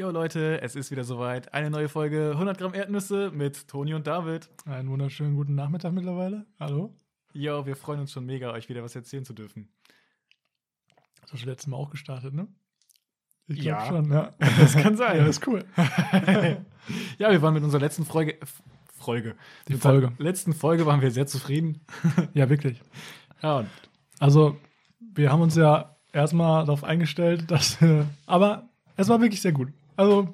Jo Leute, es ist wieder soweit. Eine neue Folge 100 Gramm Erdnüsse mit Toni und David. Einen wunderschönen guten Nachmittag mittlerweile. Hallo. Jo, wir freuen uns schon mega, euch wieder was erzählen zu dürfen. Das hast du letztes Mal auch gestartet, ne? Ich glaube Ja. schon, ja. Das kann sein. Ja, das ist cool. ja, wir waren mit unserer letzten Folge. Folge. Die mit Folge. letzten Folge waren wir sehr zufrieden. Ja, wirklich. Ja, und Also, wir haben uns ja erstmal darauf eingestellt, dass. aber es war wirklich sehr gut. Also,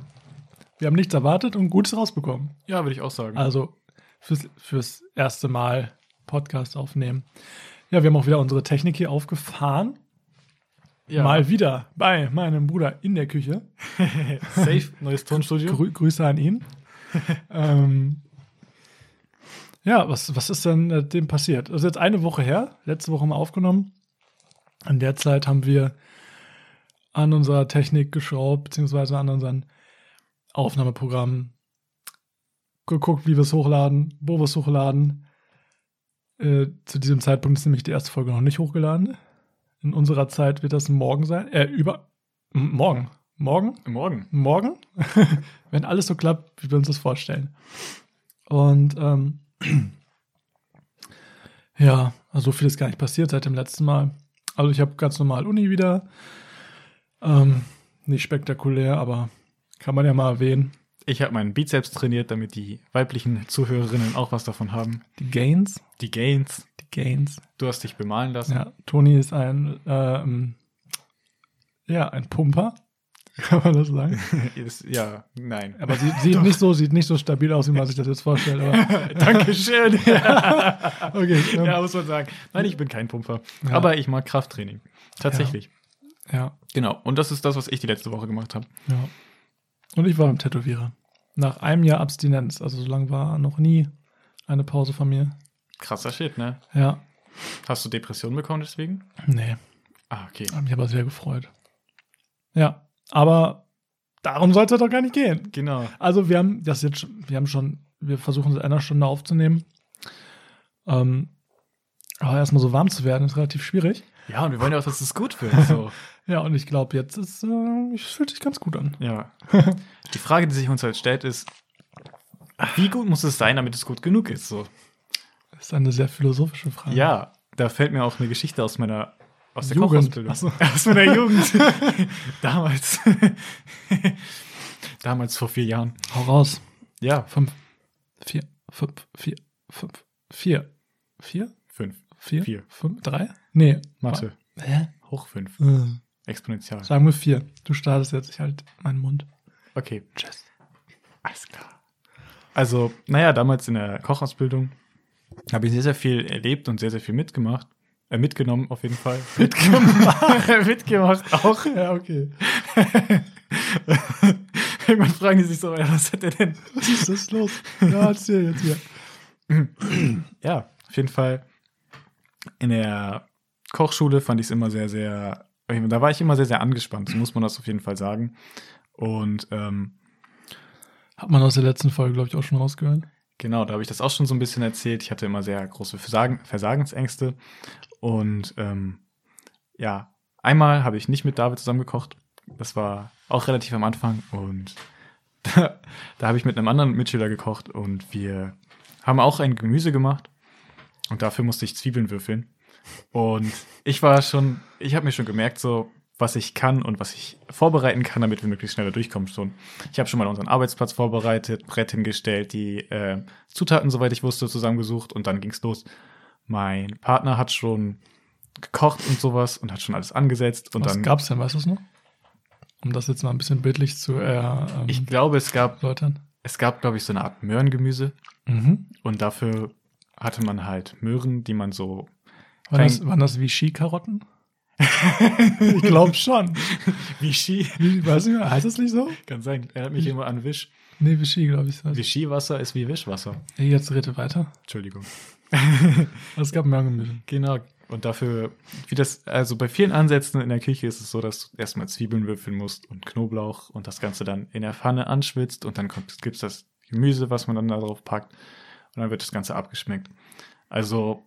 wir haben nichts erwartet und Gutes rausbekommen. ja würde ich auch sagen. Also, fürs, fürs erste Mal Podcast aufnehmen. Ja, wir haben auch wieder unsere Technik hier aufgefahren. ja. Mal wieder bei meinem Bruder in der Küche. Safe, neues Tonstudio. Grü Grüße an ihn. ähm, ja, was, was ist denn äh, dem passiert? Das ist jetzt eine Woche her. Letzte Woche wir aufgenommen. In der Zeit haben wir an unserer Technik geschraubt, beziehungsweise an unseren Aufnahmeprogrammen geguckt, wie wir es hochladen, wo wir es hochladen. Äh, zu diesem Zeitpunkt ist nämlich die erste Folge noch nicht hochgeladen. In unserer Zeit wird das morgen sein. Äh, über. Morgen. Morgen? Morgen. morgen, wenn alles so klappt, wie wir uns das vorstellen. Und ähm, ja, also so viel ist gar nicht passiert seit dem letzten Mal. Also ich habe ganz normal Uni wieder. Ähm, nicht spektakulär, aber kann man ja mal erwähnen. Ich habe meinen Bizeps trainiert, damit die weiblichen Zuhörerinnen auch was davon haben. Die Gains. Die Gains. Die Gains. Du hast dich bemalen lassen. Ja, Toni ist ein, ähm, ja, ein Pumper. Kann man das sagen? Ist- ja, nein. Aber sie sieht nicht so, sieht nicht so stabil aus, wie man sich das jetzt vorstellt. Aber Dankeschön. okay. ähm, ja, muss man sagen. Nein, ich bin kein Pumper. Ja. Aber ich mag Krafttraining. Tatsächlich. ja. Genau. Und das ist das, was ich die letzte Woche gemacht habe. Ja. Und ich war beim Tätowierer. Nach einem Jahr Abstinenz. Also so lange war noch nie eine Pause von mir. Krasser Shit, ne? Ja. Hast du Depressionen bekommen deswegen? Nee. Ah, okay. Hab mich aber sehr gefreut. Ja. Aber darum soll es ja doch gar nicht gehen. Genau. Also wir haben das jetzt, schon- wir haben schon, wir versuchen seit einer Stunde aufzunehmen. Ähm, aber erstmal so warm zu werden, ist relativ schwierig. Ja, und wir wollen ja auch, dass es gut wird. So. Ja, und ich glaube, jetzt ist, äh, es fühlt sich ganz gut an. ja. Die Frage, die sich uns halt stellt, ist, wie gut muss es sein, damit es gut genug ist? So. Das ist eine sehr philosophische Frage. Ja, da fällt mir auch eine Geschichte aus meiner aus der Jugend. Kochausbildung. So. Aus meiner Jugend. Damals. Damals vor vier Jahren. Hau raus. Ja, Fünf, vier, fünf, vier, fünf, vier, vier, fünf. Vier, Vier. fünf, drei? Nee. Mathe. Hä? Hoch fünf. Äh, Exponential. Sagen wir vier. Du startest jetzt, ich halt meinen Mund. Okay. Tschüss. Alles klar. Also, naja, damals in der Kochausbildung habe ich sehr, sehr viel erlebt und sehr, sehr viel mitgemacht. Äh, mitgenommen auf jeden Fall. Mitgemacht, mitgemacht auch. Ja, okay. Irgendwann fragen die sich so, ja, was hat er denn? Was ist das los? Ja, erzähl jetzt hier. Ja, auf jeden Fall. In der Kochschule fand ich es immer sehr, sehr, da war ich immer sehr, sehr angespannt, so muss man das auf jeden Fall sagen. Und ähm, Hat man aus der letzten Folge, glaube ich, auch schon rausgehört. Genau, da habe ich das auch schon so ein bisschen erzählt. Ich hatte immer sehr große Versagen, Versagensängste. Und ähm, ja, einmal habe ich nicht mit David zusammen gekocht. Das war auch relativ am Anfang. Und da, da habe ich mit einem anderen Mitschüler gekocht und wir haben auch ein Gemüse gemacht. Und dafür musste ich Zwiebeln würfeln. Und ich war schon, ich habe mir schon gemerkt, so, was ich kann und was ich vorbereiten kann, damit wir möglichst schneller durchkommen schon. Ich habe schon mal unseren Arbeitsplatz vorbereitet, Brett hingestellt, die äh, Zutaten, soweit ich wusste, zusammengesucht und dann ging's los. Mein Partner hat schon gekocht und sowas und hat schon alles angesetzt und Was dann. gab's denn, weißt du es noch? Um das jetzt mal ein bisschen bildlich zu äh, ähm, ich glaube, es gab, erläutern. es gab, glaube ich, so eine Art Möhrengemüse Mhm. und dafür hatte man halt Möhren, die man so. Waren, das, waren das Vichy-Karotten? ich glaube schon. Vichy. Weiß ich nicht, heißt das nicht so? Kann sein. Erinnert mich immer an Wisch. Nee, Vichy, glaube ich. heißt- Vichy-Wasser ist wie Wischwasser. Jetzt rede weiter. Entschuldigung. Es gab Möhrengemüse. Genau. Und dafür, wie das, also bei vielen Ansätzen in der Küche ist es so, dass du erstmal Zwiebeln würfeln musst und Knoblauch und das Ganze dann in der Pfanne anschwitzt und dann kommt, gibt's das Gemüse, was man dann da drauf packt und dann wird das Ganze abgeschmeckt. Also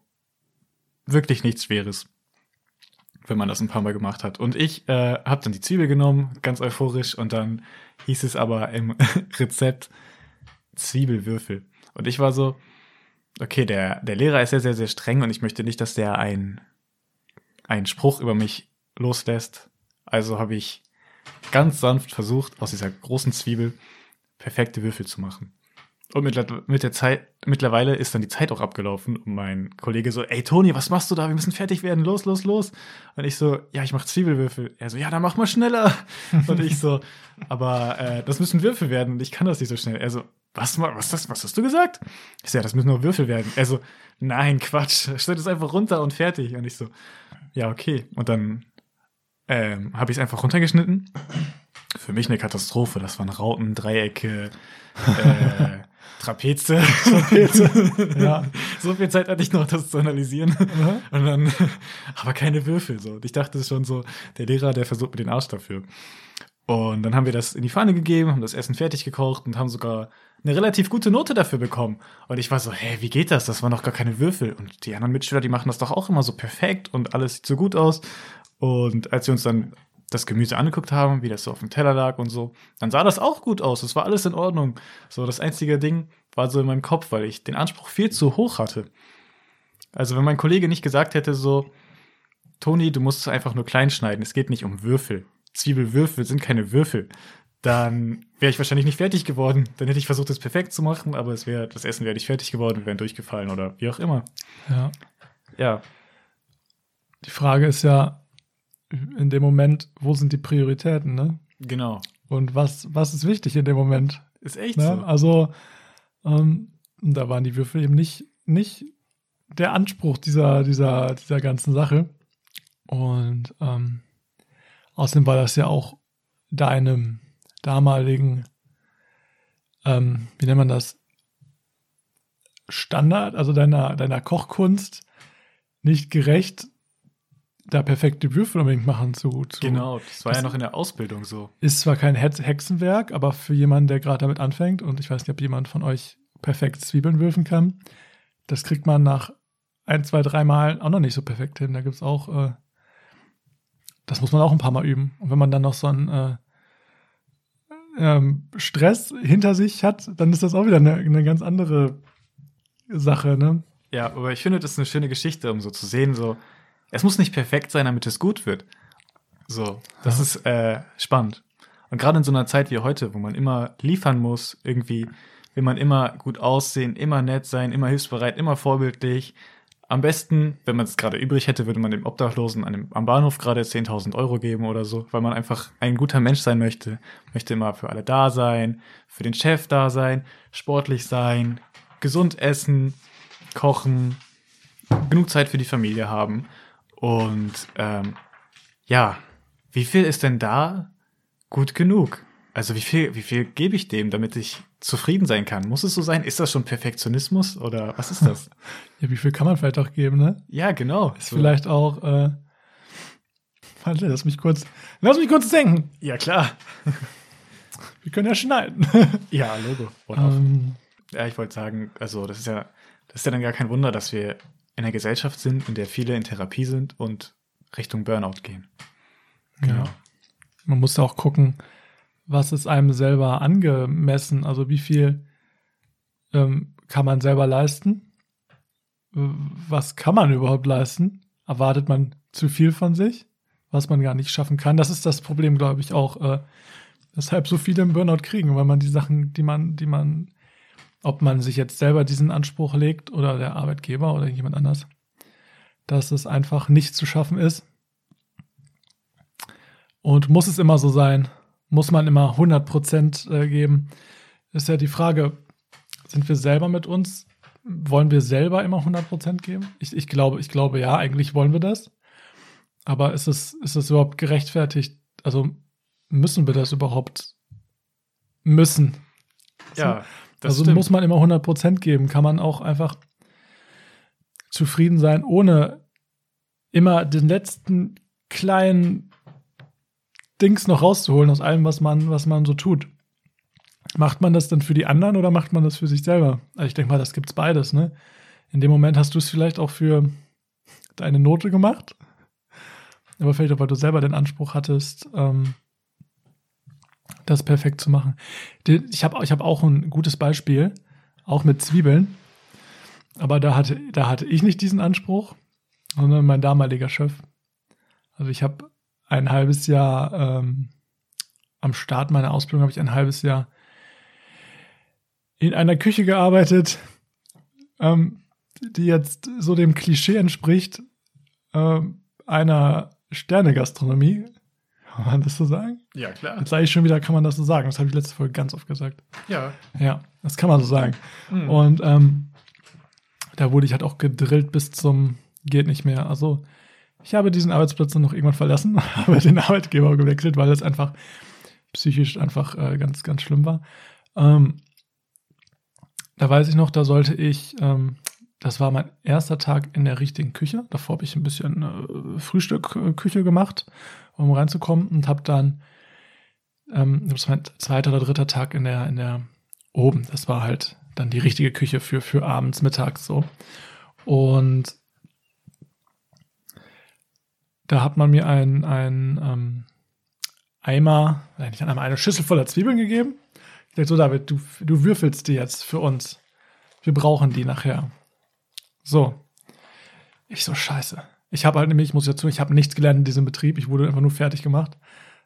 wirklich nichts Schweres. wenn man das ein paar Mal gemacht hat. Und ich äh, habe dann die Zwiebel genommen, ganz euphorisch, und dann hieß es aber im Rezept Zwiebelwürfel. Und ich war so, okay, der, der Lehrer ist sehr, sehr, sehr streng und ich möchte nicht, dass der ein, einen Spruch über mich loslässt. Also habe ich ganz sanft versucht, aus dieser großen Zwiebel perfekte Würfel zu machen. Und mit, der Zeit, mittlerweile ist dann die Zeit auch abgelaufen und mein Kollege so, ey Toni, was machst du da? Wir müssen fertig werden, los, los, los. Und ich so, ja, ich mach Zwiebelwürfel. Er so, ja, dann mach mal schneller. und ich so, aber äh, das müssen Würfel werden und ich kann das nicht so schnell. Er so, was, was, das, was hast du gesagt? Ich so, ja, das müssen nur Würfel werden. Er so, nein, Quatsch, stell das einfach runter und fertig. Und ich so, ja, okay. Und dann ähm, habe ich es einfach runtergeschnitten. Für mich eine Katastrophe. Das waren Rauten, Dreiecke, äh, Trapeze. Trapeze. ja. So viel Zeit hatte ich noch, das zu analysieren. Mhm. Und dann, aber keine Würfel. So. Und ich dachte schon so, der Lehrer, der versucht mir den Arsch dafür. Und dann haben wir das in die Pfanne gegeben, haben das Essen fertig gekocht und haben sogar eine relativ gute Note dafür bekommen. Und ich war so, hä, wie geht das? Das waren doch gar keine Würfel. Und die anderen Mitschüler, die machen das doch auch immer so perfekt und alles sieht so gut aus. Und als wir uns dann das Gemüse angeguckt haben, wie das so auf dem Teller lag und so, dann sah das auch gut aus. Es war alles in Ordnung. So, das einzige Ding war so in meinem Kopf, weil ich den Anspruch viel zu hoch hatte. Also, wenn mein Kollege nicht gesagt hätte, so, Toni, du musst einfach nur klein schneiden, es geht nicht um Würfel. Zwiebelwürfel sind keine Würfel. Dann wäre ich wahrscheinlich nicht fertig geworden. Dann hätte ich versucht, das perfekt zu machen, aber es wäre, das Essen wäre nicht fertig geworden, wir wären durchgefallen oder wie auch immer. Ja. Ja. Die Frage ist ja, in dem Moment, wo sind die Prioritäten, ne? Genau. Und was, was ist wichtig in dem Moment? Ist echt ne? so. Also, ähm, da waren die Würfel eben nicht, nicht der Anspruch dieser, dieser, dieser ganzen Sache. Und ähm, außerdem war das ja auch deinem damaligen, ähm, wie nennt man das, Standard, also deiner, deiner Kochkunst nicht gerecht, da perfekte Würfel unbedingt machen zu. zu genau, das war das ja noch in der Ausbildung so. Ist zwar kein Hexenwerk, aber für jemanden, der gerade damit anfängt, und ich weiß nicht, ob jemand von euch perfekt Zwiebeln würfen kann, das kriegt man nach ein, zwei, drei Mal auch noch nicht so perfekt hin. Da gibt es auch, äh, das muss man auch ein paar Mal üben. Und wenn man dann noch so einen äh, ähm, Stress hinter sich hat, dann ist das auch wieder eine, eine ganz andere Sache, ne? Ja, aber ich finde, das ist eine schöne Geschichte, um so zu sehen, so, es muss nicht perfekt sein, damit es gut wird. So, das ja. ist äh, spannend. Und gerade in so einer Zeit wie heute, wo man immer liefern muss, irgendwie will man immer gut aussehen, immer nett sein, immer hilfsbereit, immer vorbildlich. Am besten, wenn man es gerade übrig hätte, würde man dem Obdachlosen an dem, am Bahnhof gerade 10.000 Euro geben oder so, weil man einfach ein guter Mensch sein möchte. Möchte immer für alle da sein, für den Chef da sein, sportlich sein, gesund essen, kochen, genug Zeit für die Familie haben. Und ähm, ja, wie viel ist denn da gut genug? Also wie viel, wie viel gebe ich dem, damit ich zufrieden sein kann? Muss es so sein? Ist das schon Perfektionismus oder was ist das? ja, wie viel kann man vielleicht auch geben, ne? Ja, genau. Ist so. vielleicht auch, äh, warte, lass mich kurz, lass mich kurz denken. Ja, klar. Wir können ja schneiden. ja, Logo. Ähm, ja, ich wollte sagen, also das ist ja, das ist ja dann gar kein Wunder, dass wir in einer Gesellschaft sind, in der viele in Therapie sind und Richtung Burnout gehen. Genau. Ja. Man muss auch gucken, was ist einem selber angemessen, also wie viel ähm, kann man selber leisten? Was kann man überhaupt leisten? Erwartet man zu viel von sich, was man gar nicht schaffen kann? Das ist das Problem, glaube ich, auch, äh, weshalb so viele im Burnout kriegen, weil man die Sachen, die man, die man ob man sich jetzt selber diesen Anspruch legt oder der Arbeitgeber oder jemand anders, dass es einfach nicht zu schaffen ist. Und muss es immer so sein? Muss man immer 100% äh, geben? Ist ja die Frage, sind wir selber mit uns? Wollen wir selber immer 100% geben? Ich, ich, glaube, ich glaube, ja, eigentlich wollen wir das. Aber ist es, ist es überhaupt gerechtfertigt? Also müssen wir das überhaupt müssen? Ja. Das also stimmt. muss man immer 100% geben. Kann man auch einfach zufrieden sein, ohne immer den letzten kleinen Dings noch rauszuholen aus allem, was man, was man so tut. Macht man das dann für die anderen oder macht man das für sich selber? Also ich denke mal, das gibt's beides, ne? In dem Moment hast du es vielleicht auch für deine Note gemacht. aber vielleicht auch, weil du selber den Anspruch hattest, ähm, das perfekt zu machen. Ich habe ich hab auch ein gutes Beispiel, auch mit Zwiebeln. Aber da hatte, da hatte ich nicht diesen Anspruch, sondern mein damaliger Chef. Also ich habe ein halbes Jahr ähm, am Start meiner Ausbildung habe ich ein halbes Jahr in einer Küche gearbeitet, ähm, die jetzt so dem Klischee entspricht ähm, einer Sternegastronomie. Kann man das so sagen? Ja, klar. Jetzt sage ich schon wieder, kann man das so sagen. Das habe ich letzte Folge ganz oft gesagt. Ja. Ja, das kann man so sagen. Mhm. Und ähm, da wurde ich halt auch gedrillt bis zum geht nicht mehr. Also ich habe diesen Arbeitsplatz dann noch irgendwann verlassen, habe den Arbeitgeber gewechselt, weil das einfach psychisch einfach äh, ganz, ganz schlimm war. Ähm, da weiß ich noch, da sollte ich, ähm, das war mein erster Tag in der richtigen Küche. Davor habe ich ein bisschen äh, Frühstück, äh, gemacht, um reinzukommen und habe dann, ähm, das war mein zweiter oder dritter Tag in der, in der oben. Das war halt dann die richtige Küche für, für abends, mittags so. Und da hat man mir ein, ein ähm, Eimer, nein, nicht ein Eimer, eine Schüssel voller Zwiebeln gegeben. Ich dachte so, David, du, du würfelst die jetzt für uns. Wir brauchen die nachher. So. Ich so, scheiße. Ich habe halt nämlich, ich muss dazu, ich habe nichts gelernt in diesem Betrieb. Ich wurde einfach nur fertig gemacht.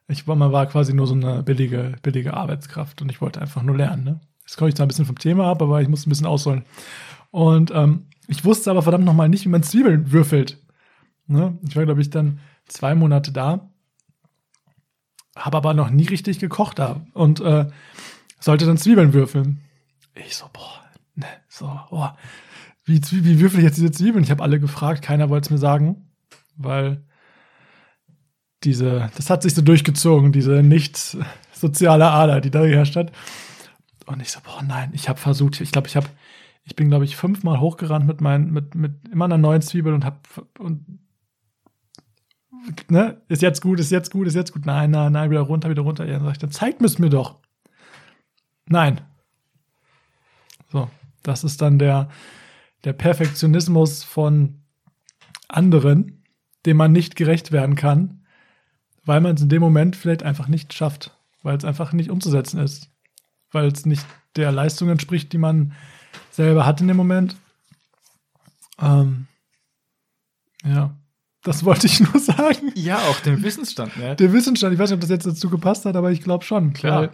Ich war, man war quasi nur so eine billige, billige Arbeitskraft und ich wollte einfach nur lernen. Ne? Jetzt komme ich zwar ein bisschen vom Thema ab, aber ich muss ein bisschen ausholen. Und ähm, ich wusste aber verdammt nochmal nicht, wie man Zwiebeln würfelt. Ne? Ich war, glaube ich, dann zwei Monate da, habe aber noch nie richtig gekocht da und äh, sollte dann Zwiebeln würfeln. Ich so, boah, ne, so, boah. Wie, wie würfel ich jetzt diese Zwiebeln? Ich habe alle gefragt, keiner wollte es mir sagen, weil diese, das hat sich so durchgezogen, diese nicht soziale Ader, die da geherrscht hat. Und ich so, boah, nein, ich habe versucht, ich glaube, ich habe, ich bin, glaube ich, fünfmal hochgerannt mit meinen, mit, mit immer einer neuen Zwiebel und hab, und, ne, ist jetzt gut, ist jetzt gut, ist jetzt gut. Nein, nein, nein, wieder runter, wieder runter. Ja, dann sag ich, dann zeigt es mir doch. Nein. So, das ist dann der, der Perfektionismus von anderen, dem man nicht gerecht werden kann, weil man es in dem Moment vielleicht einfach nicht schafft, weil es einfach nicht umzusetzen ist, weil es nicht der Leistung entspricht, die man selber hat in dem Moment. Ähm, ja, das wollte ich nur sagen. Ja, auch den Wissensstand, ne? Der Wissensstand, ich weiß nicht, ob das jetzt dazu gepasst hat, aber ich glaube schon. Klar. Weil,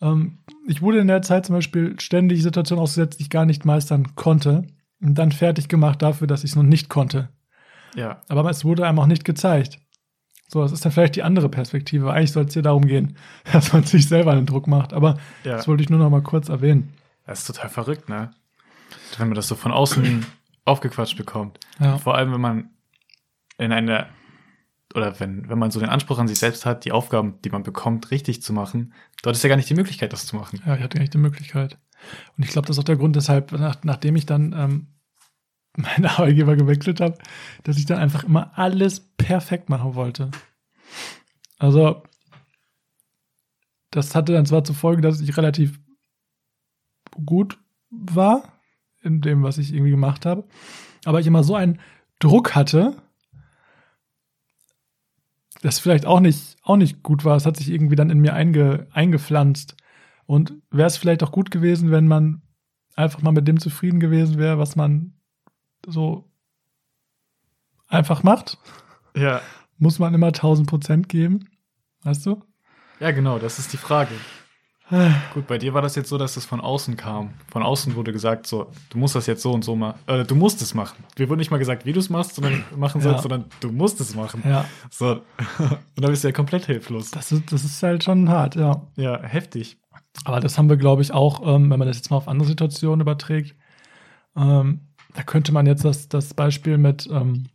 ähm, ich wurde in der Zeit zum Beispiel ständig Situationen ausgesetzt, die ich gar nicht meistern konnte. Und dann fertig gemacht dafür, dass ich es noch nicht konnte. Ja. Aber es wurde einem auch nicht gezeigt. So, das ist dann vielleicht die andere Perspektive. Eigentlich soll es hier darum gehen, dass man sich selber einen Druck macht. Aber Ja. das wollte ich nur noch mal kurz erwähnen. Das ist total verrückt, ne? Wenn man das so von außen aufgequatscht bekommt. Ja, Vor allem, wenn man in einer, oder wenn, wenn man so den Anspruch an sich selbst hat, die Aufgaben, die man bekommt, richtig zu machen, dort ist ja gar nicht die Möglichkeit, das zu machen. ja ich hatte eigentlich die Möglichkeit. Und ich glaube, das ist auch der Grund, weshalb, nach, nachdem ich dann ähm, meinen Arbeitgeber gewechselt habe, dass ich dann einfach immer alles perfekt machen wollte. Also, das hatte dann zwar zur Folge, dass ich relativ gut war in dem, was ich irgendwie gemacht habe, aber ich immer so einen Druck hatte, das vielleicht auch nicht, auch nicht gut war. Es hat sich irgendwie dann in mir einge, eingepflanzt. Und wäre es vielleicht auch gut gewesen, wenn man einfach mal mit dem zufrieden gewesen wäre, was man so einfach macht. Ja. Muss man immer 1000 Prozent geben. Weißt du? Ja, genau, das ist die Frage. Gut, bei dir war das jetzt so, dass das von außen kam. Von außen wurde gesagt, so, du musst das jetzt so und so machen. Äh, du musst es machen. Wir wurden nicht mal gesagt, wie du es machst, sondern machen sollst, Ja. sondern du musst es machen. Ja, So. Und dann bist du ja komplett hilflos. das ist, das ist halt schon hart, ja. Ja, heftig. Aber das haben wir, glaube ich, auch, ähm, wenn man das jetzt mal auf andere Situationen überträgt. Ähm, da könnte man jetzt das, das Beispiel mit ähm,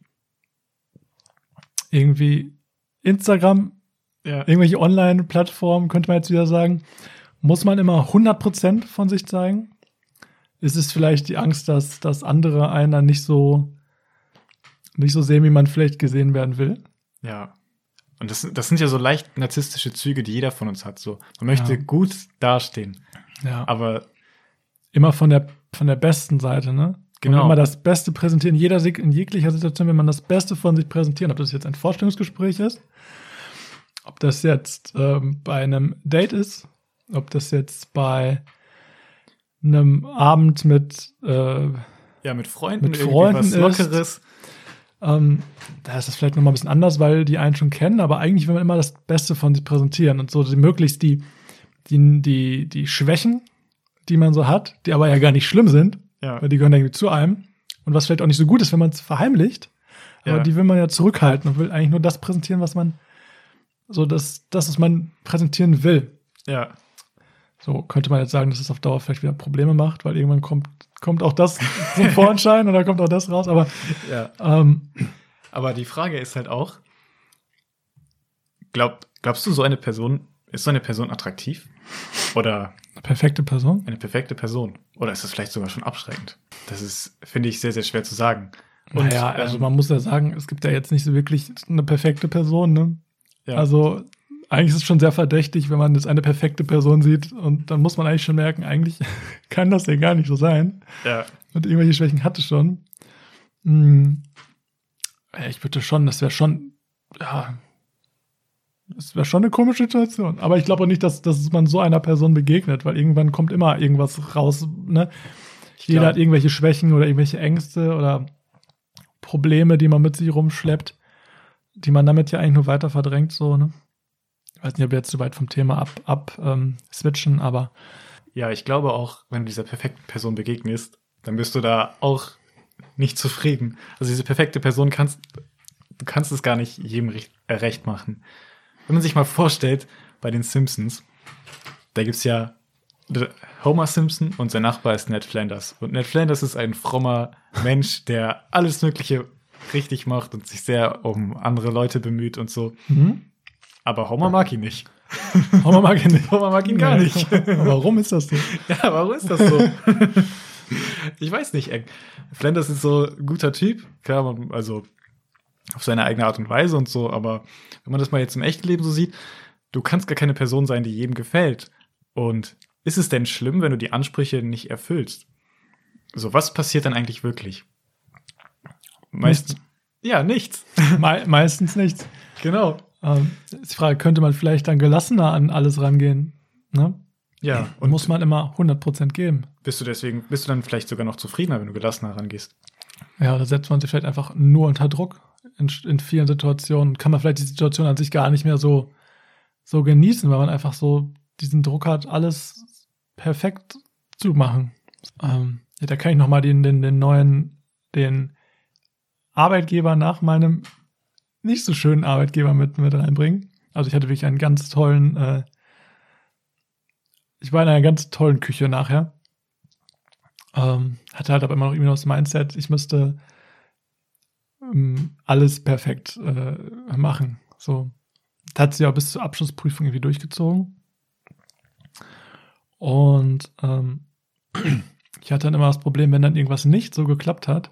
irgendwie Instagram, Ja. irgendwelche Online-Plattformen, könnte man jetzt wieder sagen, muss man immer 100% von sich zeigen? Ist es vielleicht die Angst, dass, dass andere einen dann nicht so, nicht so sehen, wie man vielleicht gesehen werden will? Ja. Und das, das sind ja so leicht narzisstische Züge, die jeder von uns hat. So, man möchte Ja. gut dastehen, Ja. aber immer von der, von der besten Seite, ne? Genau. Und man das Beste präsentieren, in jeder in jeglicher Situation, wenn man das Beste von sich präsentieren, ob das jetzt ein Vorstellungsgespräch ist, ob das jetzt ähm, bei einem Date ist, ob das jetzt bei einem Abend mit äh, ja mit Freunden, mit Freunden was Lockeres. Ähm, da ist das vielleicht nochmal ein bisschen anders, weil die einen schon kennen, aber eigentlich will man immer das Beste von sich präsentieren und so die, möglichst die, die, die, die Schwächen, die man so hat, die aber ja gar nicht schlimm sind, ja. weil die gehören irgendwie zu einem. Und was vielleicht auch nicht so gut ist, wenn man es verheimlicht, aber ja. die will man ja zurückhalten und will eigentlich nur das präsentieren, was man so das, das, was man präsentieren will. Ja. So könnte man jetzt sagen, dass es auf Dauer vielleicht wieder Probleme macht, weil irgendwann kommt, kommt auch das zum Vorschein oder kommt auch das raus. Aber, ja. ähm, aber die Frage ist halt auch, glaub, glaubst du, so eine Person, ist so eine Person attraktiv? Oder eine perfekte Person? Eine perfekte Person. Oder ist das vielleicht sogar schon abschreckend? Das ist, finde ich, sehr, sehr schwer zu sagen. Und, naja, also ähm, man muss ja sagen, es gibt ja jetzt nicht so wirklich eine perfekte Person, ne? Ja. Also eigentlich ist es schon sehr verdächtig, wenn man jetzt eine perfekte Person sieht und dann muss man eigentlich schon merken, eigentlich kann das ja gar nicht so sein. Ja. Und irgendwelche Schwächen hatte schon. Hm. Ja, ich würde schon, das wäre schon, ja, das wäre schon eine komische Situation. Aber ich glaube auch nicht, dass, dass man so einer Person begegnet, weil irgendwann kommt immer irgendwas raus. Ne? Jeder hat irgendwelche Schwächen oder irgendwelche Ängste oder Probleme, die man mit sich rumschleppt die man damit ja eigentlich nur weiter verdrängt, so, ne? Ich weiß nicht, ob wir jetzt so weit vom Thema ab, ab ähm, switchen, aber. Ja, ich glaube auch, wenn du dieser perfekten Person begegnest, dann bist du da auch nicht zufrieden. Also diese perfekte Person kannst, du kannst es gar nicht jedem recht, äh, recht machen. Wenn man sich mal vorstellt, bei den Simpsons, da gibt's ja Homer Simpson und sein Nachbar ist Ned Flanders. Und Ned Flanders ist ein frommer Mensch, der alles Mögliche richtig macht und sich sehr um andere Leute bemüht und so. Mhm. Aber Homer mag ihn nicht. Homer mag ihn nicht. Homer mag ihn gar nicht. warum ist das so? Ja, warum ist das so? ich weiß nicht. Flanders ist so ein guter Typ. Klar, also auf seine eigene Art und Weise und so. Aber wenn man das mal jetzt im echten Leben so sieht, du kannst gar keine Person sein, die jedem gefällt. Und ist es denn schlimm, wenn du die Ansprüche nicht erfüllst? So, was passiert dann eigentlich wirklich? Meist, ja, nichts. Me meistens nichts. Genau. Ähm, ist die Frage, könnte man vielleicht dann gelassener an alles rangehen? Ne? Ja. Und muss man immer 100% geben. Bist du deswegen, bist du dann vielleicht sogar noch zufriedener, wenn du gelassener rangehst? Ja, da setzt man sich vielleicht einfach nur unter Druck. In, in vielen Situationen kann man vielleicht die Situation an sich gar nicht mehr so, so genießen, weil man einfach so diesen Druck hat, alles perfekt zu machen. Ähm, ja, da kann ich nochmal den, den, den neuen, den Arbeitgeber nach meinem nicht so schönen Arbeitgeber mit, mit reinbringen. Also ich hatte wirklich einen ganz tollen, äh, ich war in einer ganz tollen Küche nachher. Ähm, hatte halt aber immer noch irgendwie noch das Mindset, ich müsste ähm, alles perfekt äh, machen. So. Das hat sie auch bis zur Abschlussprüfung irgendwie durchgezogen. Und ähm, ich hatte dann immer das Problem, wenn dann irgendwas nicht so geklappt hat,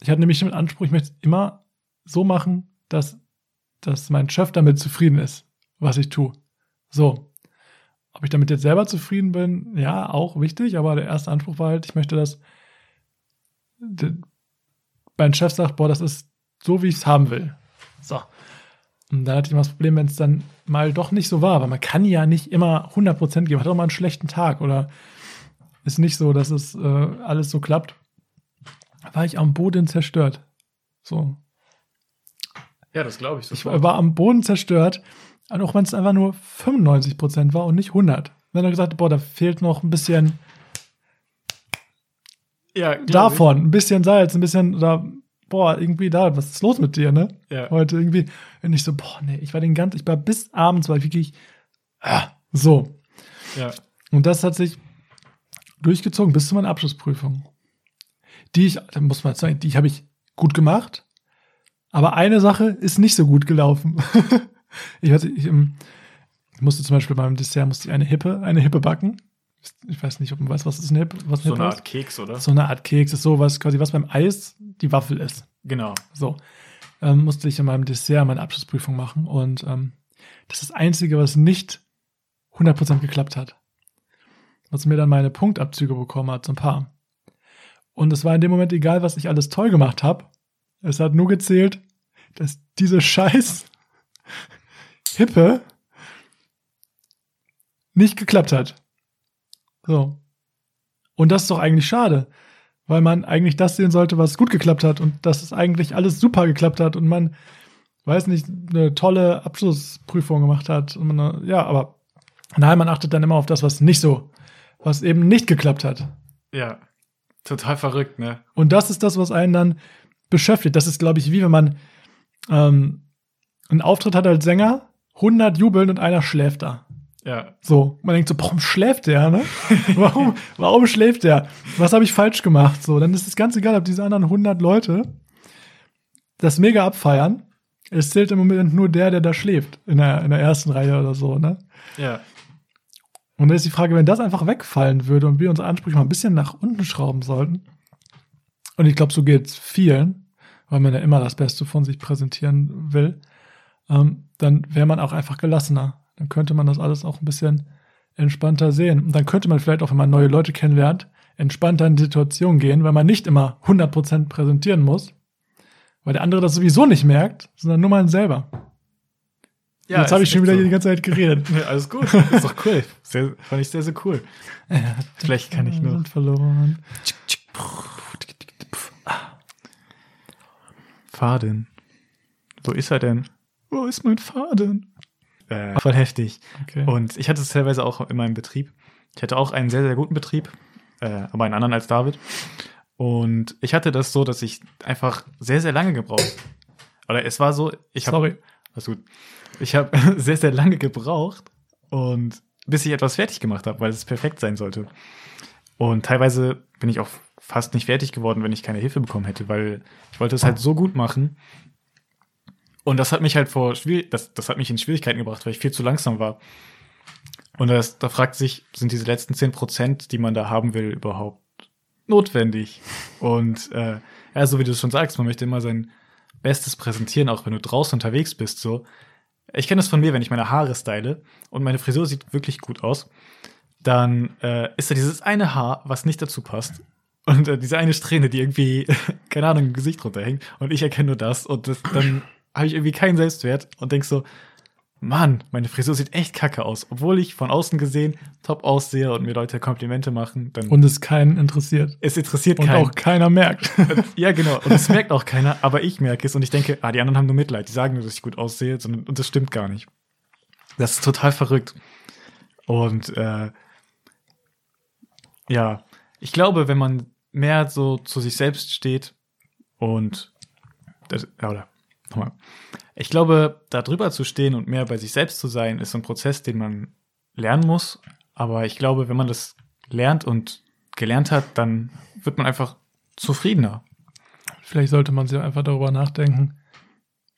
ich hatte nämlich den Anspruch, ich möchte immer so machen, dass, dass mein Chef damit zufrieden ist, was ich tue. So. Ob ich damit jetzt selber zufrieden bin, ja, auch wichtig, aber der erste Anspruch war halt, ich möchte, dass mein Chef sagt, boah, das ist so, wie ich es haben will. So. Und dann hatte ich immer das Problem, wenn es dann mal doch nicht so war, weil man kann ja nicht immer 100% geben, hat auch mal einen schlechten Tag oder ist nicht so, dass es äh, alles so klappt war ich am Boden zerstört. So. Ja, das glaube ich sofort. Ich war am Boden zerstört, auch wenn es einfach nur 95 Prozent war und nicht 100. Wenn er gesagt boah, da fehlt noch ein bisschen ja, davon, ich. ein bisschen Salz, ein bisschen, oder, boah, irgendwie da, was ist los mit dir, ne? Ja. Heute irgendwie, wenn ich so, boah, nee, ich war den ganzen, ich war bis abends, war ich wirklich, ah, so. Ja. Und das hat sich durchgezogen bis zu meiner Abschlussprüfung die ich, da muss man sagen, die habe ich gut gemacht. Aber eine Sache ist nicht so gut gelaufen. ich, hatte, ich, ähm, ich, musste zum Beispiel beim Dessert musste ich eine Hippe, eine Hippe backen. Ich weiß nicht, ob man weiß, was ist eine Hippe? Was so eine Art ist. Keks, oder? So eine Art Keks ist sowas, quasi was beim Eis die Waffel ist. Genau. So. Ähm, musste ich in meinem Dessert meine Abschlussprüfung machen und ähm, das ist das Einzige, was nicht 100% geklappt hat. Was mir dann meine Punktabzüge bekommen hat, so ein paar. Und es war in dem Moment egal, was ich alles toll gemacht habe. Es hat nur gezählt, dass diese scheiß Hippe nicht geklappt hat. So. Und das ist doch eigentlich schade, weil man eigentlich das sehen sollte, was gut geklappt hat und dass es eigentlich alles super geklappt hat und man, weiß nicht, eine tolle Abschlussprüfung gemacht hat. Man, ja, aber nein, man achtet dann immer auf das, was nicht so, was eben nicht geklappt hat. Ja, total verrückt, ne? Und das ist das, was einen dann beschäftigt. Das ist, glaube ich, wie wenn man ähm, einen Auftritt hat als Sänger, 100 jubeln und einer schläft da. Ja. So, man denkt so, warum schläft der, ne? warum, warum schläft der? Was habe ich falsch gemacht? So, dann ist es ganz egal, ob diese anderen 100 Leute das mega abfeiern. Es zählt im Moment nur der, der da schläft, in der, in der ersten Reihe oder so, ne? Ja. Und dann ist die Frage, wenn das einfach wegfallen würde und wir unsere Ansprüche mal ein bisschen nach unten schrauben sollten, und ich glaube, so geht's vielen, weil man ja immer das Beste von sich präsentieren will, ähm, dann wäre man auch einfach gelassener. Dann könnte man das alles auch ein bisschen entspannter sehen. Und dann könnte man vielleicht auch, wenn man neue Leute kennenlernt, entspannter in die Situation gehen, weil man nicht immer 100% präsentieren muss, weil der andere das sowieso nicht merkt, sondern nur man selber. Ja, Jetzt habe ich schon wieder echt die ganze Zeit geredet. so. Ja, alles gut. Ist doch cool. Sehr, fand ich sehr, sehr cool. Vielleicht kann ich nur. Verloren. Faden. Wo ist er denn? Wo ist mein Faden? Äh, voll heftig. Okay. Und ich hatte es teilweise auch in meinem Betrieb. Ich hatte auch einen sehr, sehr guten Betrieb, äh, aber einen anderen als David. Und ich hatte das so, dass ich einfach sehr, sehr lange gebraucht. Oder es war so, ich habe. Sorry. Alles gut. Ich habe sehr, sehr lange gebraucht und bis ich etwas fertig gemacht habe, weil es perfekt sein sollte. Und teilweise bin ich auch fast nicht fertig geworden, wenn ich keine Hilfe bekommen hätte, weil ich wollte es halt so gut machen. Und das hat mich halt vor schwierig, das, das hat mich in Schwierigkeiten gebracht, weil ich viel zu langsam war. Und das, da fragt sich, sind diese letzten 10 Prozent, die man da haben will, überhaupt notwendig? Und äh, ja, so wie du es schon sagst, man möchte immer sein Bestes präsentieren, auch wenn du draußen unterwegs bist. So, ich kenne das von mir, wenn ich meine Haare style und meine Frisur sieht wirklich gut aus, dann äh, ist da dieses eine Haar, was nicht dazu passt. Und äh, diese eine Strähne, die irgendwie, keine Ahnung, im Gesicht runterhängt. Und ich erkenne nur das. Und das, dann habe ich irgendwie keinen Selbstwert und denk so, Mann, meine Frisur sieht echt kacke aus. Obwohl ich von außen gesehen top aussehe und mir Leute Komplimente machen, dann Und es keinen interessiert. es interessiert Und keinen. auch keiner merkt. Ja, genau. Und das merkt auch keiner, aber ich merke es und ich denke, ah, die anderen haben nur Mitleid. Die sagen nur, dass ich gut aussehe, sondern, und das stimmt gar nicht. Das ist total verrückt. Und äh, ja, ich glaube, wenn man mehr so zu sich selbst steht und das, ja, oder nochmal. Ich glaube, da drüber zu stehen und mehr bei sich selbst zu sein, ist ein Prozess, den man lernen muss. Aber ich glaube, wenn man das lernt und gelernt hat, dann wird man einfach zufriedener. Vielleicht sollte man sich einfach darüber nachdenken,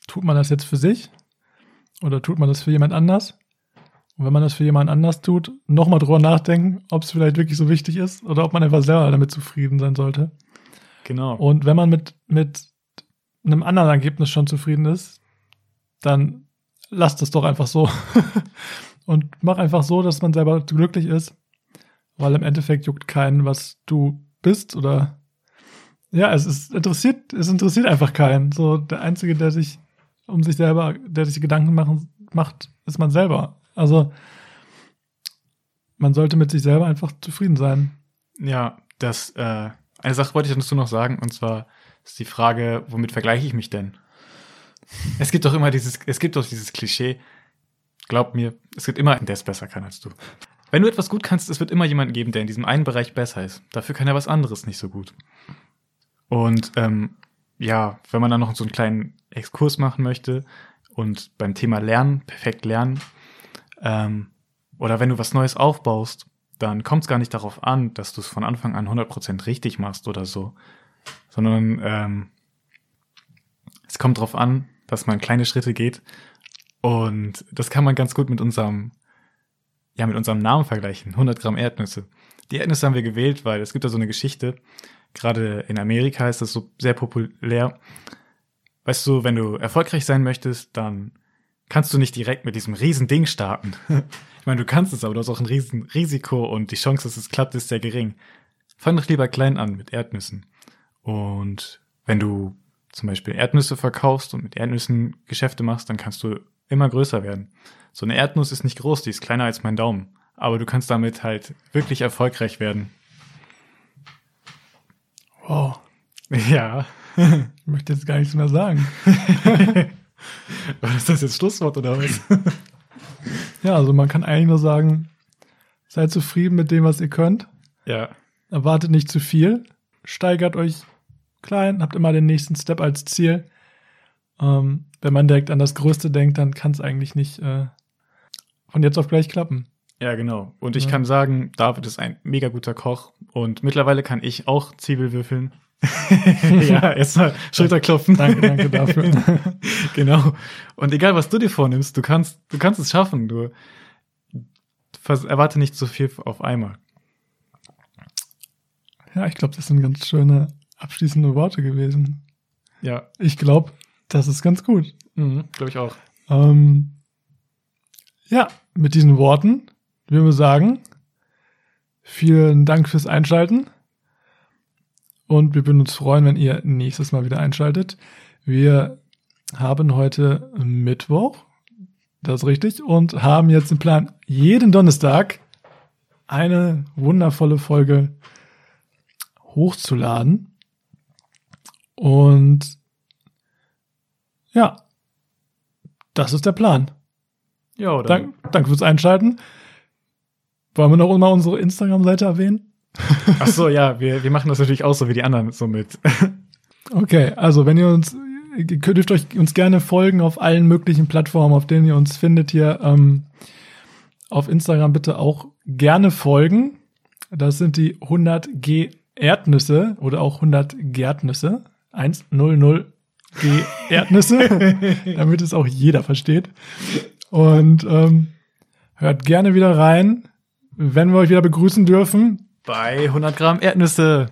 tut man das jetzt für sich oder tut man das für jemand anders? Und wenn man das für jemand anders tut, nochmal drüber nachdenken, ob es vielleicht wirklich so wichtig ist oder ob man einfach selber damit zufrieden sein sollte. Genau. Und wenn man mit, mit einem anderen Ergebnis schon zufrieden ist, dann lasst es doch einfach so. und mach einfach so, dass man selber glücklich ist. Weil im Endeffekt juckt keinen, was du bist oder ja, es ist interessiert, es interessiert einfach keinen. So der Einzige, der sich um sich selber, der sich Gedanken machen, macht, ist man selber. Also man sollte mit sich selber einfach zufrieden sein. Ja, das, äh, eine Sache wollte ich dazu noch sagen, und zwar ist die Frage, womit vergleiche ich mich denn? Es gibt doch immer dieses, es gibt doch dieses Klischee, glaub mir, es gibt immer einen, der es besser kann als du. Wenn du etwas gut kannst, es wird immer jemanden geben, der in diesem einen Bereich besser ist. Dafür kann er was anderes nicht so gut. Und ähm, ja, wenn man dann noch so einen kleinen Exkurs machen möchte und beim Thema Lernen, perfekt lernen, ähm, oder wenn du was Neues aufbaust, dann kommt es gar nicht darauf an, dass du es von Anfang an 100% richtig machst oder so, sondern ähm, es kommt darauf an, dass man kleine Schritte geht und das kann man ganz gut mit unserem ja mit unserem Namen vergleichen, 100 Gramm Erdnüsse. Die Erdnüsse haben wir gewählt, weil es gibt da so eine Geschichte, gerade in Amerika ist das so sehr populär. Weißt du, wenn du erfolgreich sein möchtest, dann kannst du nicht direkt mit diesem riesen Ding starten. ich meine, du kannst es, aber du hast auch ein riesen Risiko und die Chance, dass es klappt, ist sehr gering. fang doch lieber klein an mit Erdnüssen. Und wenn du zum Beispiel Erdnüsse verkaufst und mit Erdnüssen Geschäfte machst, dann kannst du immer größer werden. So eine Erdnuss ist nicht groß, die ist kleiner als mein Daumen. Aber du kannst damit halt wirklich erfolgreich werden. Wow. Ja. Ich möchte jetzt gar nichts mehr sagen. ist das jetzt Schlusswort oder was? Ja, also man kann eigentlich nur sagen, seid zufrieden mit dem, was ihr könnt. Ja. Erwartet nicht zu viel. Steigert euch klein, habt immer den nächsten Step als Ziel. Ähm, wenn man direkt an das Größte denkt, dann kann es eigentlich nicht äh, von jetzt auf gleich klappen. Ja, genau. Und ich Ja. kann sagen, David ist ein mega guter Koch und mittlerweile kann ich auch Zwiebel würfeln. ja, erstmal Schulterklopfen. Danke, danke dafür. genau. Und egal, was du dir vornimmst, du kannst, du kannst es schaffen. Du erwarte nicht zu viel auf einmal. Ja, ich glaube, das sind ganz schöne abschließende Worte gewesen. Ja, Ich glaube, das ist ganz gut. mhm, glaube ich auch. Ähm, ja, mit diesen Worten würden wir sagen, vielen Dank fürs Einschalten. Und wir würden uns freuen, wenn ihr nächstes Mal wieder einschaltet. Wir haben heute Mittwoch, das ist richtig, und haben jetzt den Plan, jeden Donnerstag eine wundervolle Folge hochzuladen. Und ja, das ist der Plan. Ja, oder? Dank, danke fürs Einschalten. Wollen wir noch mal unsere Instagram-Seite erwähnen? Ach so, ja, wir, wir machen das natürlich auch so wie die anderen so mit. Okay, also wenn ihr uns, ihr dürft euch uns gerne folgen auf allen möglichen Plattformen, auf denen ihr uns findet hier. Ähm, auf Instagram bitte auch gerne folgen. Das sind die 100G Erdnüsse oder auch 100 Gärtnüsse. 100 G Erdnüsse, damit es auch jeder versteht. Und ähm, hört gerne wieder rein, wenn wir euch wieder begrüßen dürfen. Bei 100 Gramm Erdnüsse.